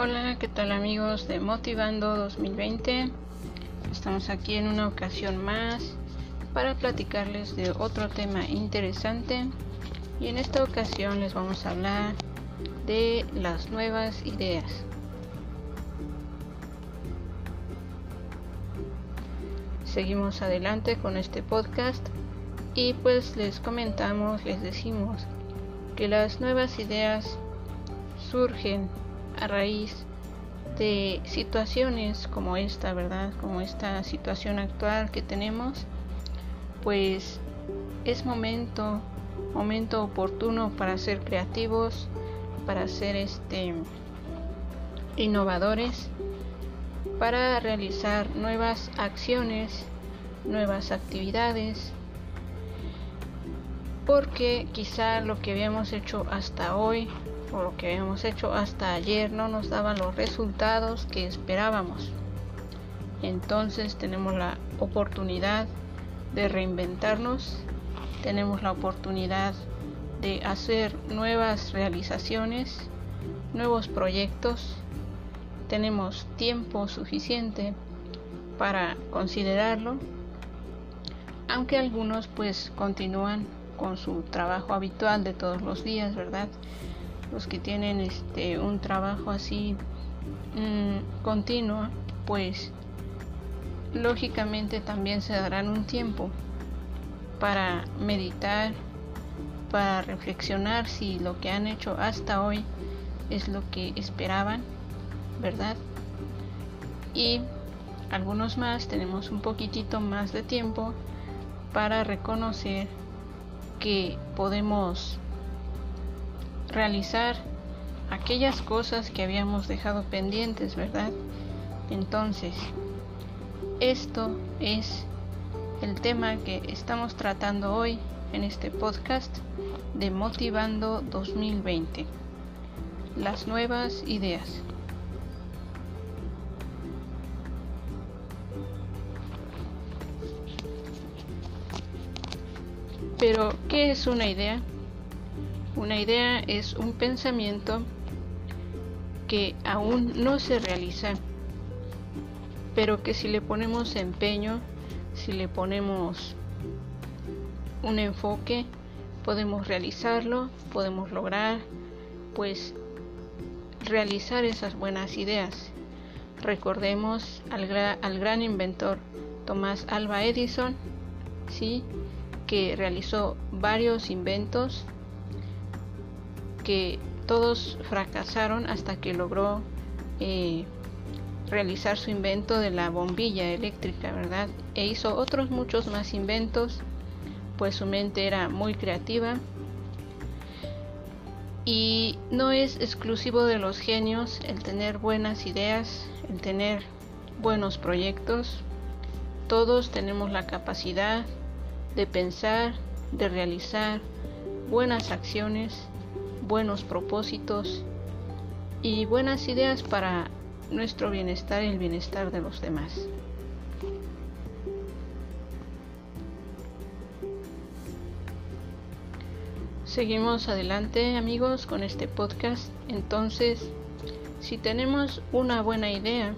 Hola, ¿qué tal amigos de Motivando 2020? Estamos aquí en una ocasión más para platicarles de otro tema interesante y en esta ocasión les vamos a hablar de las nuevas ideas. Seguimos adelante con este podcast y pues les comentamos, les decimos que las nuevas ideas surgen a raíz de situaciones como esta, ¿verdad? Como esta situación actual que tenemos, pues es momento, momento oportuno para ser creativos, para ser este innovadores, para realizar nuevas acciones, nuevas actividades, porque quizá lo que habíamos hecho hasta hoy o lo que habíamos hecho hasta ayer no nos daban los resultados que esperábamos. Entonces tenemos la oportunidad de reinventarnos, tenemos la oportunidad de hacer nuevas realizaciones, nuevos proyectos, tenemos tiempo suficiente para considerarlo, aunque algunos pues continúan con su trabajo habitual de todos los días, ¿verdad? Los que tienen este un trabajo así mm, continuo pues lógicamente también se darán un tiempo para meditar para reflexionar si lo que han hecho hasta hoy es lo que esperaban verdad y algunos más tenemos un poquitito más de tiempo para reconocer que podemos realizar aquellas cosas que habíamos dejado pendientes, ¿verdad? Entonces, esto es el tema que estamos tratando hoy en este podcast de Motivando 2020. Las nuevas ideas. Pero, ¿qué es una idea? Una idea es un pensamiento que aún no se realiza, pero que si le ponemos empeño, si le ponemos un enfoque, podemos realizarlo, podemos lograr, pues, realizar esas buenas ideas. Recordemos al, gran inventor Tomás Alba Edison, ¿sí? que realizó varios inventos que todos fracasaron hasta que logró eh, realizar su invento de la bombilla eléctrica, ¿verdad? E hizo otros muchos más inventos, pues su mente era muy creativa. Y no es exclusivo de los genios el tener buenas ideas, el tener buenos proyectos. Todos tenemos la capacidad de pensar, de realizar buenas acciones buenos propósitos y buenas ideas para nuestro bienestar y el bienestar de los demás. Seguimos adelante amigos con este podcast. Entonces, si tenemos una buena idea,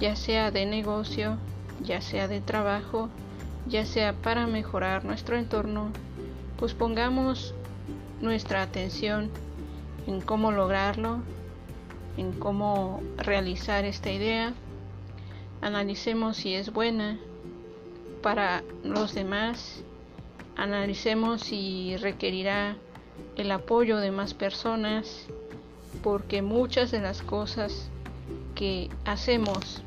ya sea de negocio, ya sea de trabajo, ya sea para mejorar nuestro entorno, pues pongamos nuestra atención en cómo lograrlo, en cómo realizar esta idea. Analicemos si es buena para los demás. Analicemos si requerirá el apoyo de más personas, porque muchas de las cosas que hacemos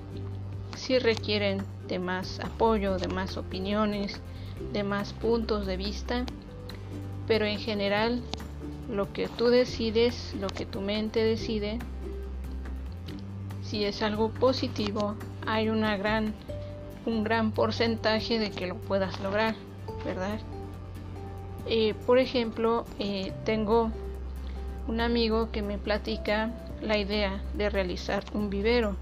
sí requieren de más apoyo, de más opiniones, de más puntos de vista pero en general lo que tú decides, lo que tu mente decide, si es algo positivo, hay una gran, un gran porcentaje de que lo puedas lograr, ¿verdad? Eh, por ejemplo, eh, tengo un amigo que me platica la idea de realizar un vivero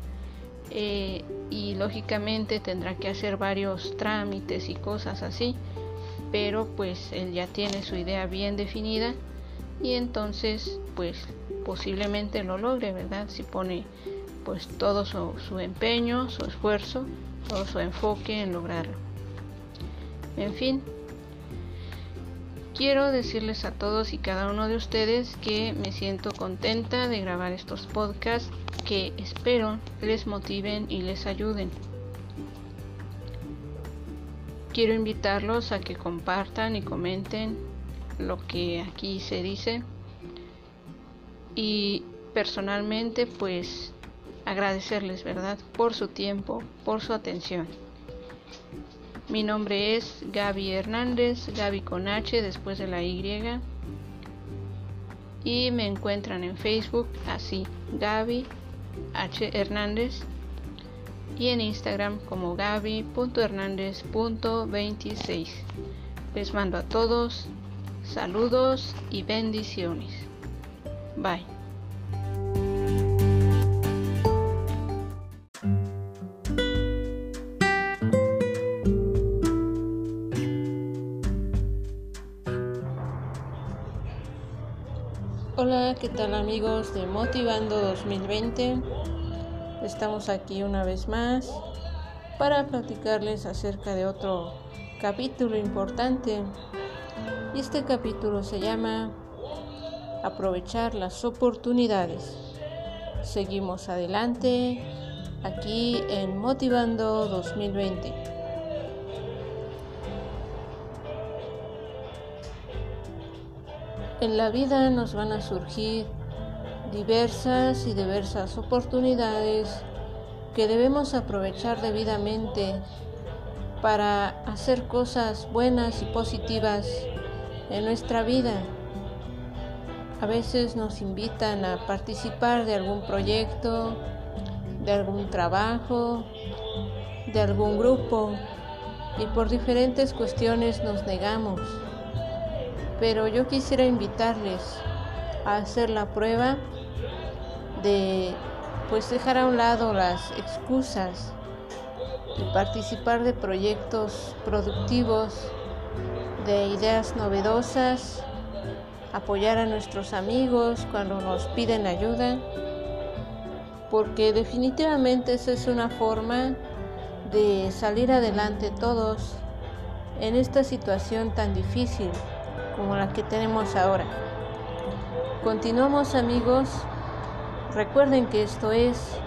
eh, y lógicamente tendrá que hacer varios trámites y cosas así pero pues él ya tiene su idea bien definida y entonces pues posiblemente lo logre, ¿verdad? Si pone pues todo su, su empeño, su esfuerzo, todo su enfoque en lograrlo. En fin, quiero decirles a todos y cada uno de ustedes que me siento contenta de grabar estos podcasts que espero les motiven y les ayuden. Quiero invitarlos a que compartan y comenten lo que aquí se dice y personalmente pues agradecerles, ¿verdad? Por su tiempo, por su atención. Mi nombre es Gaby Hernández, Gaby con H después de la Y. Y me encuentran en Facebook así, Gaby H. Hernández. Y en Instagram como gaby.hernández.26. Les mando a todos saludos y bendiciones. Bye. Hola, ¿qué tal amigos de Motivando 2020? Estamos aquí una vez más para platicarles acerca de otro capítulo importante. Y este capítulo se llama Aprovechar las oportunidades. Seguimos adelante aquí en Motivando 2020. En la vida nos van a surgir diversas y diversas oportunidades que debemos aprovechar debidamente para hacer cosas buenas y positivas en nuestra vida. A veces nos invitan a participar de algún proyecto, de algún trabajo, de algún grupo y por diferentes cuestiones nos negamos pero yo quisiera invitarles a hacer la prueba de pues dejar a un lado las excusas y participar de proyectos productivos, de ideas novedosas, apoyar a nuestros amigos cuando nos piden ayuda, porque definitivamente esa es una forma de salir adelante todos en esta situación tan difícil como la que tenemos ahora. Continuamos amigos, recuerden que esto es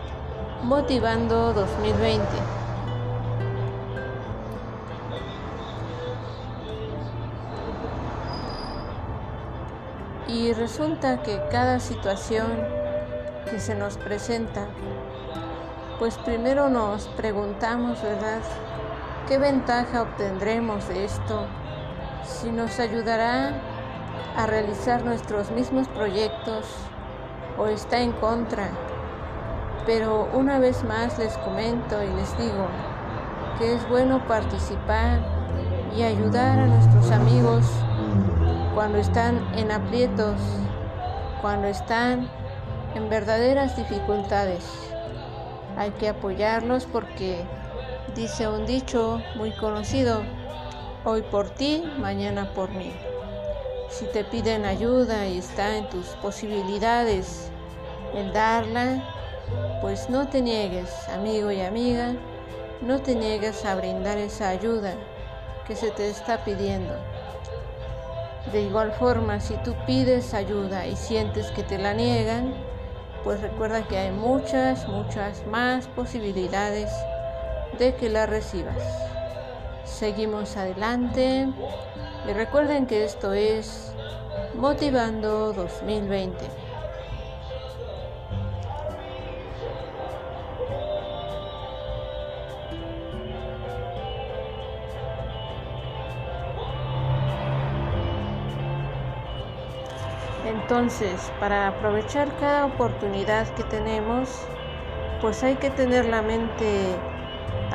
Motivando 2020. Y resulta que cada situación que se nos presenta, pues primero nos preguntamos, ¿verdad? ¿Qué ventaja obtendremos de esto? si nos ayudará a realizar nuestros mismos proyectos o está en contra. Pero una vez más les comento y les digo que es bueno participar y ayudar a nuestros amigos cuando están en aprietos, cuando están en verdaderas dificultades. Hay que apoyarlos porque dice un dicho muy conocido, Hoy por ti, mañana por mí. Si te piden ayuda y está en tus posibilidades el darla, pues no te niegues, amigo y amiga, no te niegues a brindar esa ayuda que se te está pidiendo. De igual forma, si tú pides ayuda y sientes que te la niegan, pues recuerda que hay muchas, muchas más posibilidades de que la recibas. Seguimos adelante y recuerden que esto es Motivando 2020. Entonces, para aprovechar cada oportunidad que tenemos, pues hay que tener la mente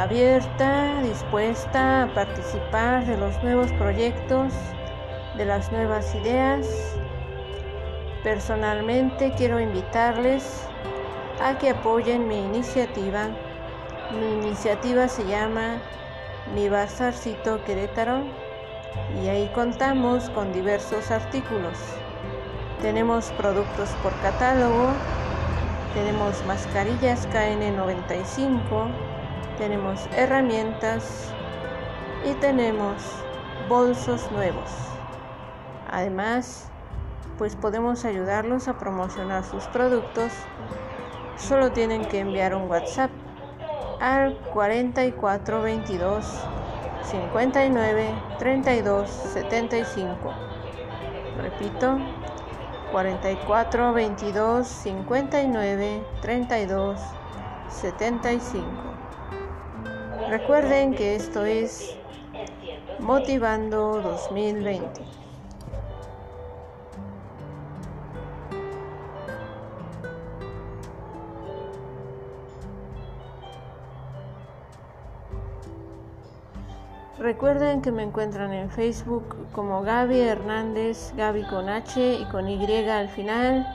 abierta, dispuesta a participar de los nuevos proyectos, de las nuevas ideas. Personalmente quiero invitarles a que apoyen mi iniciativa. Mi iniciativa se llama Mi Bazarcito Querétaro y ahí contamos con diversos artículos. Tenemos productos por catálogo, tenemos mascarillas KN95, tenemos herramientas y tenemos bolsos nuevos. Además, pues podemos ayudarlos a promocionar sus productos. Solo tienen que enviar un WhatsApp al 4422 59 32 75. Repito, 44 22 59 32 75. Recuerden que esto es Motivando 2020. Recuerden que me encuentran en Facebook como Gaby Hernández, Gaby con H y con Y al final,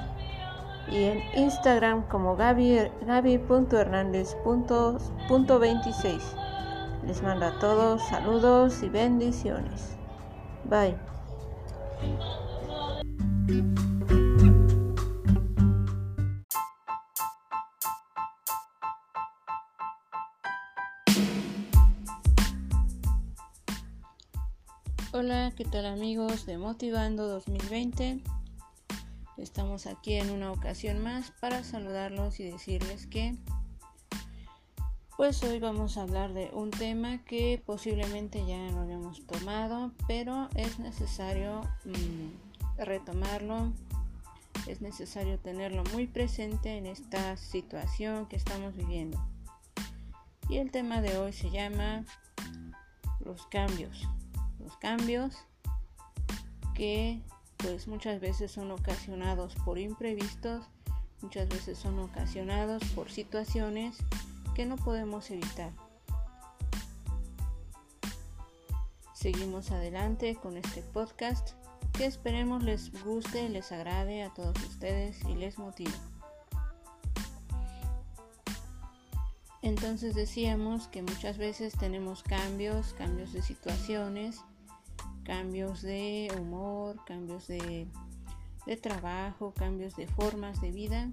y en Instagram como Gaby.hernández.26. Les mando a todos saludos y bendiciones. Bye. Hola, ¿qué tal amigos de Motivando 2020? Estamos aquí en una ocasión más para saludarlos y decirles que pues hoy vamos a hablar de un tema que posiblemente ya lo habíamos tomado, pero es necesario mm, retomarlo, es necesario tenerlo muy presente en esta situación que estamos viviendo. Y el tema de hoy se llama los cambios los cambios que pues muchas veces son ocasionados por imprevistos, muchas veces son ocasionados por situaciones que no podemos evitar. Seguimos adelante con este podcast que esperemos les guste, les agrade a todos ustedes y les motive. Entonces decíamos que muchas veces tenemos cambios, cambios de situaciones, cambios de humor, cambios de, trabajo, cambios de formas de vida,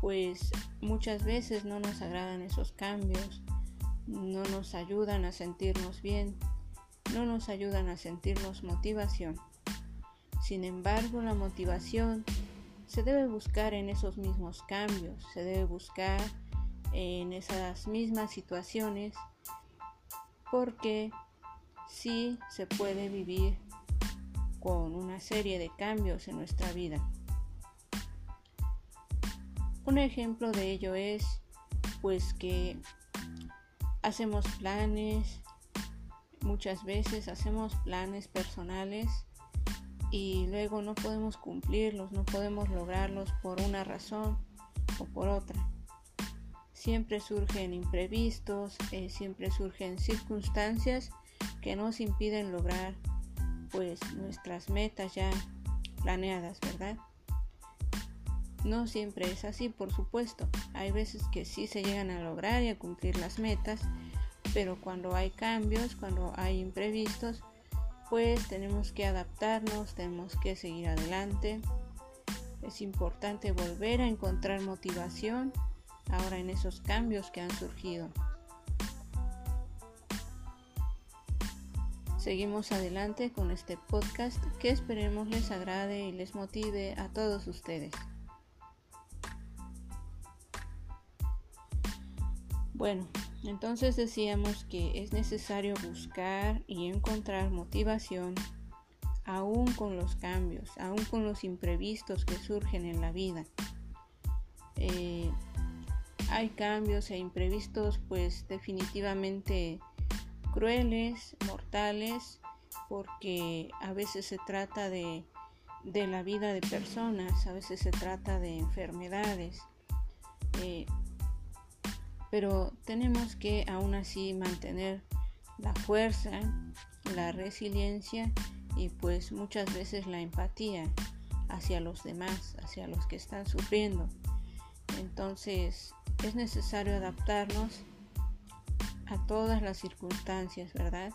pues muchas veces no nos agradan esos cambios, no nos ayudan a sentirnos bien, no nos ayudan a sentirnos motivación. Sin embargo, la motivación se debe buscar en esos mismos cambios, se debe buscar en esas mismas situaciones porque sí se puede vivir con una serie de cambios en nuestra vida. Un ejemplo de ello es pues que hacemos planes, muchas veces hacemos planes personales y luego no podemos cumplirlos, no podemos lograrlos por una razón o por otra. Siempre surgen imprevistos, eh, siempre surgen circunstancias que nos impiden lograr pues nuestras metas ya planeadas, ¿verdad? No siempre es así, por supuesto. Hay veces que sí se llegan a lograr y a cumplir las metas, pero cuando hay cambios, cuando hay imprevistos, pues tenemos que adaptarnos, tenemos que seguir adelante. Es importante volver a encontrar motivación ahora en esos cambios que han surgido. Seguimos adelante con este podcast que esperemos les agrade y les motive a todos ustedes. Bueno, entonces decíamos que es necesario buscar y encontrar motivación aún con los cambios, aún con los imprevistos que surgen en la vida. Eh, hay cambios e imprevistos pues definitivamente crueles, mortales, porque a veces se trata de, la vida de personas, a veces se trata de enfermedades, eh, pero tenemos que aún así mantener la fuerza, la resiliencia y pues muchas veces la empatía hacia los demás, hacia los que están sufriendo. Entonces es necesario adaptarnos a todas las circunstancias, ¿verdad?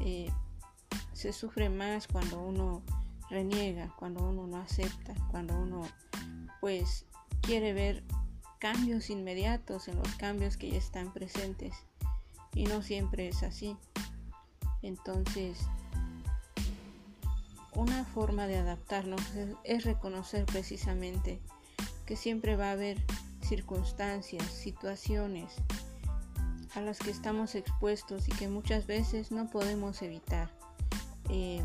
Eh, se sufre más cuando uno reniega, cuando uno no acepta, cuando uno pues quiere ver cambios inmediatos en los cambios que ya están presentes y no siempre es así. Entonces, una forma de adaptarnos es, reconocer precisamente que siempre va a haber circunstancias, situaciones a las que estamos expuestos y que muchas veces no podemos evitar. Eh,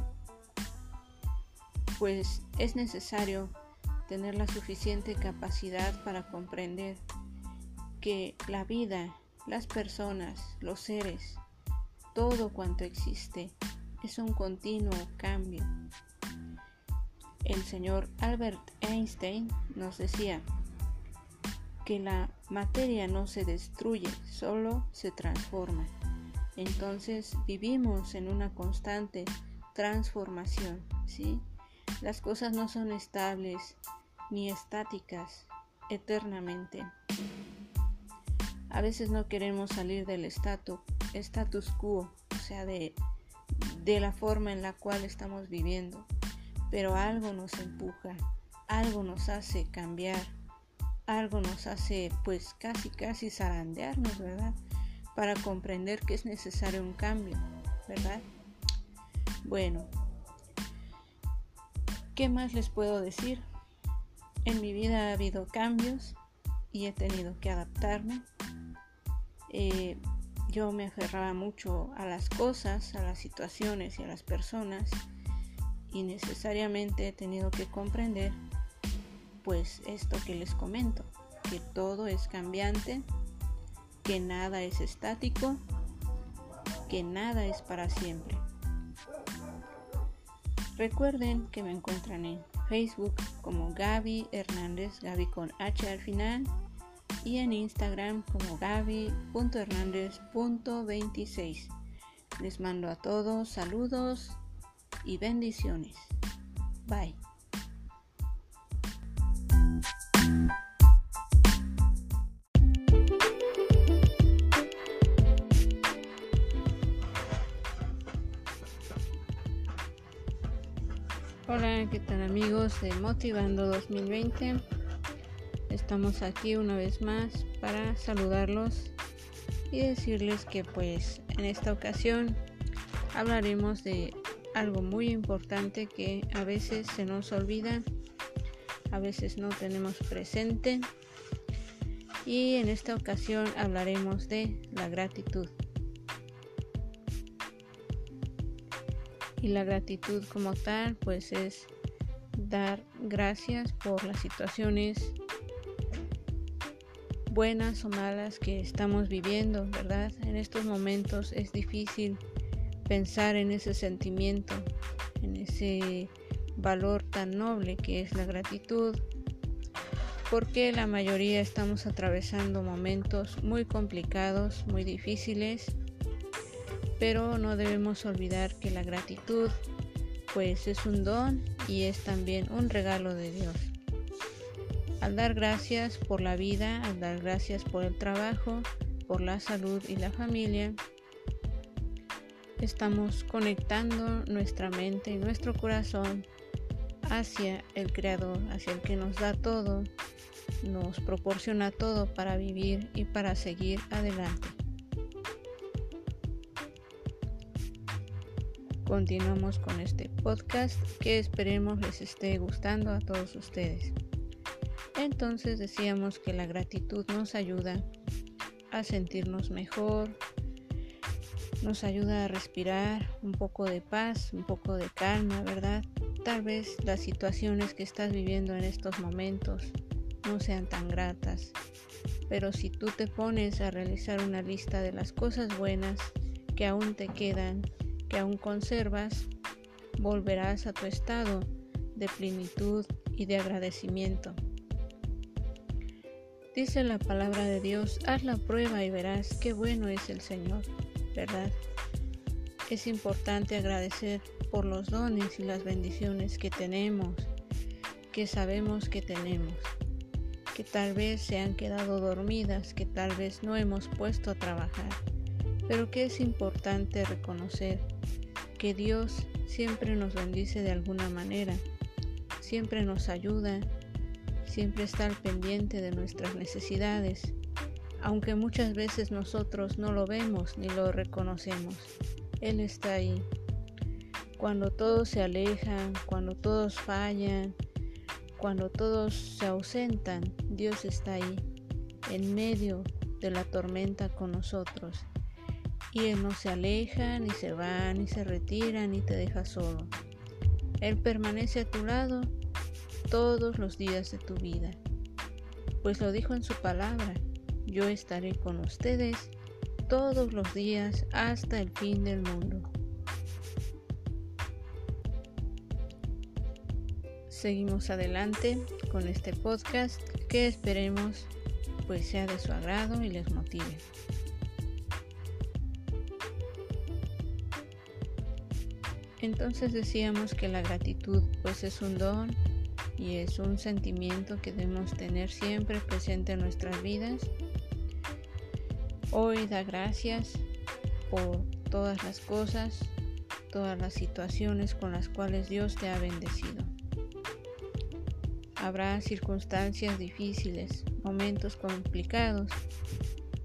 pues es necesario tener la suficiente capacidad para comprender que la vida, las personas, los seres, todo cuanto existe es un continuo cambio. El señor Albert Einstein nos decía que la materia no se destruye, solo se transforma. Entonces vivimos en una constante transformación, ¿sí? Las cosas no son estables ni estáticas eternamente. A veces no queremos salir del status, quo, o sea, de, de la forma en la cual estamos viviendo, pero algo nos empuja, algo nos hace cambiar, algo nos hace pues casi casi zarandearnos, ¿verdad? Para comprender que es necesario un cambio, ¿verdad? Bueno, ¿qué más les puedo decir? En mi vida ha habido cambios y he tenido que adaptarme. Eh, yo me aferraba mucho a las cosas, a las situaciones y a las personas y necesariamente he tenido que comprender pues esto que les comento, que todo es cambiante, que nada es estático, que nada es para siempre. Recuerden que me encuentran en Facebook como Gaby Hernández, Gaby con H al final, y en Instagram como gaby.hernández.26. Les mando a todos saludos y bendiciones. Bye. Amigos de Motivando 2020? Estamos aquí una vez más para saludarlos y decirles que pues en esta ocasión hablaremos de algo muy importante que a veces se nos olvida, a veces no tenemos presente y en esta ocasión hablaremos de la gratitud. Y la gratitud como tal, pues es dar gracias por las situaciones buenas o malas que estamos viviendo, ¿verdad? En estos momentos es difícil pensar en ese sentimiento, en ese valor tan noble que es la gratitud, porque la mayoría estamos atravesando momentos muy complicados, muy difíciles pero no debemos olvidar que la gratitud pues es un don y es también un regalo de Dios. Al dar gracias por la vida, al dar gracias por el trabajo, por la salud y la familia, estamos conectando nuestra mente y nuestro corazón hacia el Creador, hacia el que nos da todo, nos proporciona todo para vivir y para seguir adelante. Continuamos con este podcast que esperemos les esté gustando a todos ustedes. Entonces decíamos que la gratitud nos ayuda a sentirnos mejor, nos ayuda a respirar un poco de paz, un poco de calma, ¿verdad? Tal vez las situaciones que estás viviendo en estos momentos no sean tan gratas, pero si tú te pones a realizar una lista de las cosas buenas que aún te quedan aún conservas, volverás a tu estado de plenitud y de agradecimiento. Dice la palabra de Dios, haz la prueba y verás qué bueno es el Señor, ¿verdad? Es importante agradecer por los dones y las bendiciones que tenemos, que sabemos que tenemos, que tal vez se han quedado dormidas, que tal vez no hemos puesto a trabajar, pero que es importante reconocer que Dios siempre nos bendice de alguna manera, siempre nos ayuda, siempre está al pendiente de nuestras necesidades, aunque muchas veces nosotros no lo vemos ni lo reconocemos. Él está ahí. Cuando todos se alejan, cuando todos fallan, cuando todos se ausentan, Dios está ahí, en medio de la tormenta con nosotros. Y Él no se aleja, ni se va, ni se retira, ni te deja solo. Él permanece a tu lado todos los días de tu vida. Pues lo dijo en su palabra, yo estaré con ustedes todos los días hasta el fin del mundo. Seguimos adelante con este podcast que esperemos pues sea de su agrado y les motive. Entonces decíamos que la gratitud pues es un don y es un sentimiento que debemos tener siempre presente en nuestras vidas. Hoy da gracias por todas las cosas, todas las situaciones con las cuales Dios te ha bendecido. Habrá circunstancias difíciles, momentos complicados,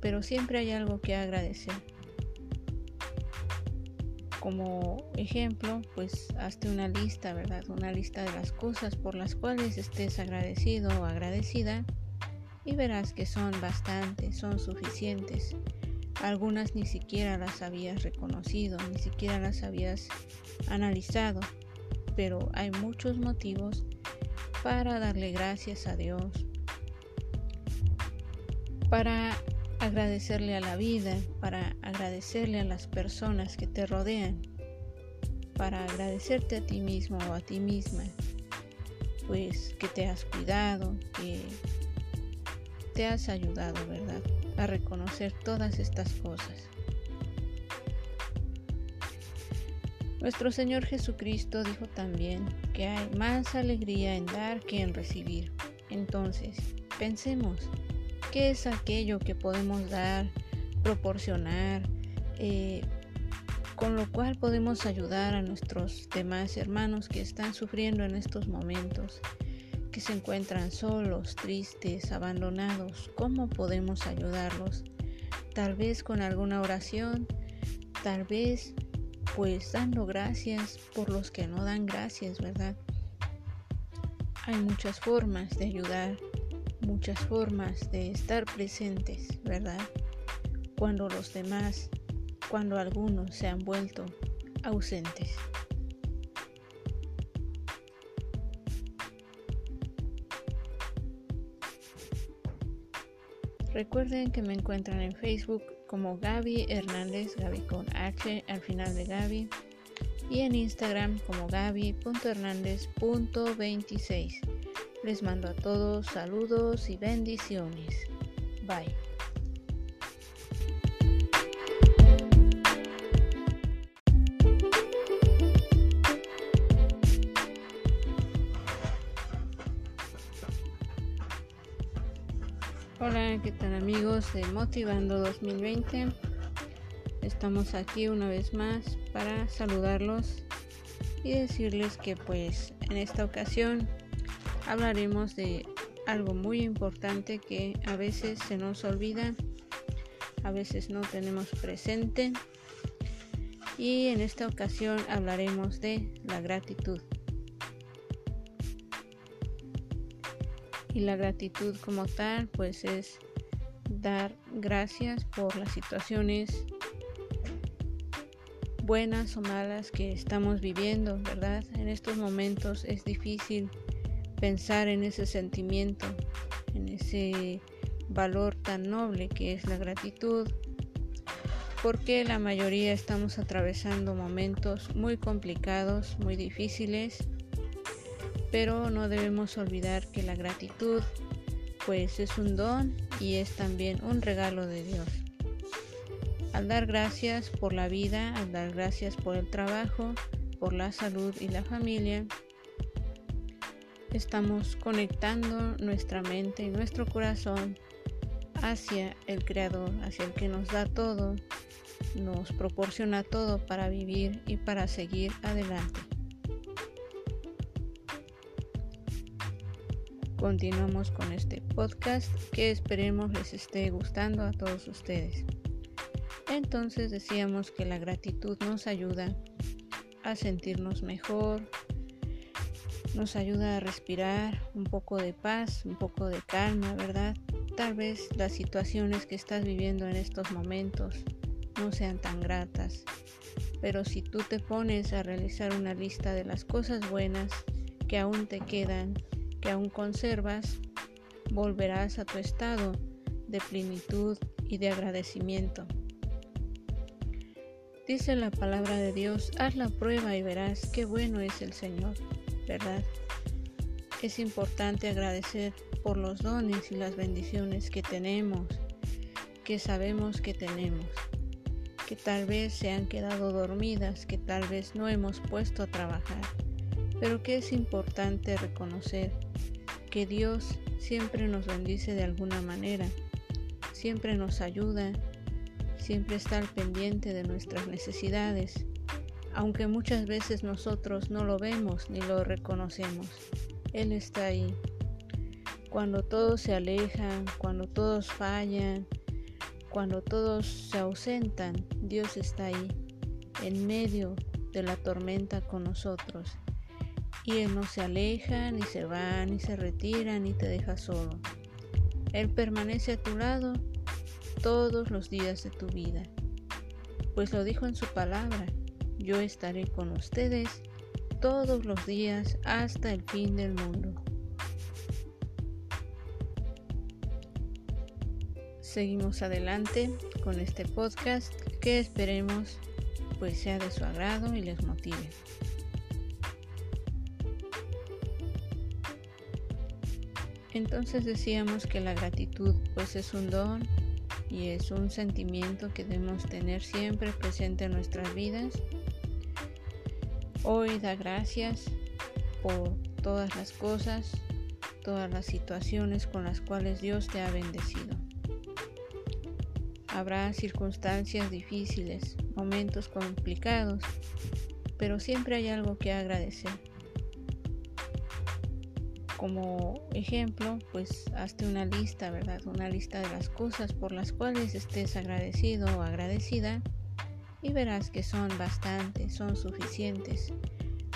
pero siempre hay algo que agradecer. Como ejemplo, pues hazte una lista, ¿verdad? Una lista de las cosas por las cuales estés agradecido o agradecida y verás que son bastantes, son suficientes. Algunas ni siquiera las habías reconocido, ni siquiera las habías analizado, pero hay muchos motivos para darle gracias a Dios, para agradecerle a la vida, para agradecerle a las personas que te rodean, para agradecerte a ti mismo o a ti misma, pues que te has cuidado, que te has ayudado, ¿verdad? A reconocer todas estas cosas. Nuestro Señor Jesucristo dijo también que hay más alegría en dar que en recibir. Entonces, pensemos, ¿qué es aquello que podemos dar, proporcionar, eh, con lo cual podemos ayudar a nuestros demás hermanos que están sufriendo en estos momentos, que se encuentran solos, tristes, abandonados? ¿Cómo podemos ayudarlos? Tal vez con alguna oración, tal vez pues dando gracias por los que no dan gracias, ¿verdad? Hay muchas formas de ayudar, muchas formas de estar presentes, ¿verdad? Cuando los demás, cuando algunos se han vuelto ausentes. Recuerden que me encuentran en Facebook como Gaby Hernández, Gaby con H al final de Gaby, y en Instagram como gaby.hernández.26. Les mando a todos saludos y bendiciones. Bye. Hola, ¿qué tal amigos de Motivando 2020? Estamos aquí una vez más para saludarlos y decirles que pues en esta ocasión hablaremos de algo muy importante que a veces se nos olvida, a veces no tenemos presente y en esta ocasión hablaremos de la gratitud. y la gratitud como tal pues es dar gracias por las situaciones buenas o malas que estamos viviendo, ¿verdad? En estos momentos es difícil pensar en ese sentimiento, en ese valor tan noble que es la gratitud, porque la mayoría estamos atravesando momentos muy complicados, muy difíciles, pero no debemos olvidar que la gratitud pues es un don y es también un regalo de Dios. Al dar gracias por la vida, al dar gracias por el trabajo, por la salud y la familia, estamos conectando nuestra mente y nuestro corazón hacia el Creador, hacia el que nos da todo nos proporciona todo para vivir y para seguir adelante. Continuamos con este podcast que esperemos les esté gustando a todos ustedes. Entonces decíamos que la gratitud nos ayuda a sentirnos mejor, nos ayuda a respirar un poco de paz, un poco de calma, ¿verdad? Tal vez las situaciones que estás viviendo en estos momentos no sean tan gratas, pero si tú te pones a realizar una lista de las cosas buenas que aún te quedan, que aún conservas, volverás a tu estado de plenitud y de agradecimiento. Dice la palabra de Dios, haz la prueba y verás qué bueno es el Señor, ¿verdad? Es importante agradecer por los dones y las bendiciones que tenemos, que sabemos que tenemos, que tal vez se han quedado dormidas, que tal vez no hemos puesto a trabajar, pero que es importante reconocer que Dios siempre nos bendice de alguna manera, siempre nos ayuda, siempre está al pendiente de nuestras necesidades, aunque muchas veces nosotros no lo vemos ni lo reconocemos. Él está ahí. Cuando todos se alejan, cuando todos fallan, cuando todos se ausentan, Dios está ahí, en medio de la tormenta con nosotros y Él no se aleja, ni se va, ni se retira, ni te deja solo. Él permanece a tu lado todos los días de tu vida, pues lo dijo en su palabra, yo estaré con ustedes todos los días hasta el fin del mundo. Seguimos adelante con este podcast que esperemos pues sea de su agrado y les motive. Entonces decíamos que la gratitud pues es un don y es un sentimiento que debemos tener siempre presente en nuestras vidas. Hoy da gracias por todas las cosas, todas las situaciones con las cuales Dios te ha bendecido. Habrá circunstancias difíciles, momentos complicados, pero siempre hay algo que agradecer como ejemplo, pues hazte una lista, ¿verdad? Una lista de las cosas por las cuales estés agradecido o agradecida y verás que son bastantes, son suficientes.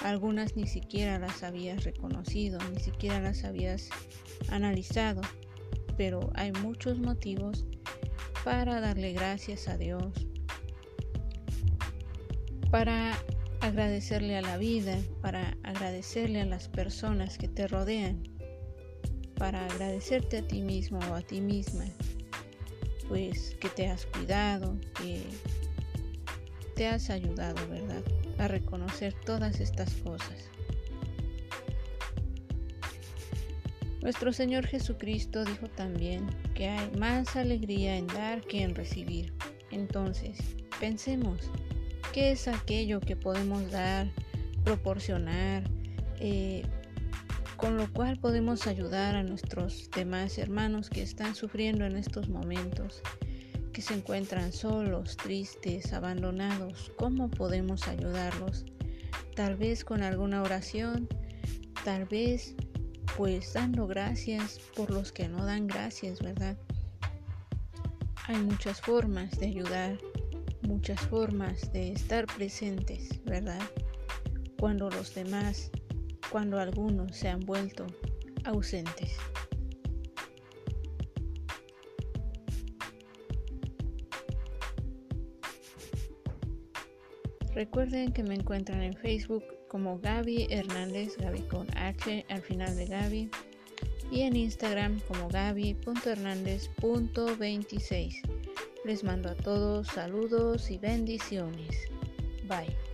Algunas ni siquiera las habías reconocido, ni siquiera las habías analizado, pero hay muchos motivos para darle gracias a Dios, para agradecerle a la vida, para agradecerle a las personas que te rodean, para agradecerte a ti mismo o a ti misma, pues que te has cuidado, que te has ayudado, ¿verdad? A reconocer todas estas cosas. Nuestro Señor Jesucristo dijo también que hay más alegría en dar que en recibir. Entonces, pensemos, ¿Qué es aquello que podemos dar, proporcionar, eh, con lo cual podemos ayudar a nuestros demás hermanos que están sufriendo en estos momentos, que se encuentran solos, tristes, abandonados? ¿Cómo podemos ayudarlos? Tal vez con alguna oración, tal vez pues dando gracias por los que no dan gracias, ¿verdad? Hay muchas formas de ayudar muchas formas de estar presentes, ¿verdad? Cuando los demás, cuando algunos se han vuelto ausentes. Recuerden que me encuentran en Facebook como Gaby Hernández, Gaby con H al final de Gaby, y en Instagram como gaby.hernández.26. Les mando a todos saludos y bendiciones. Bye.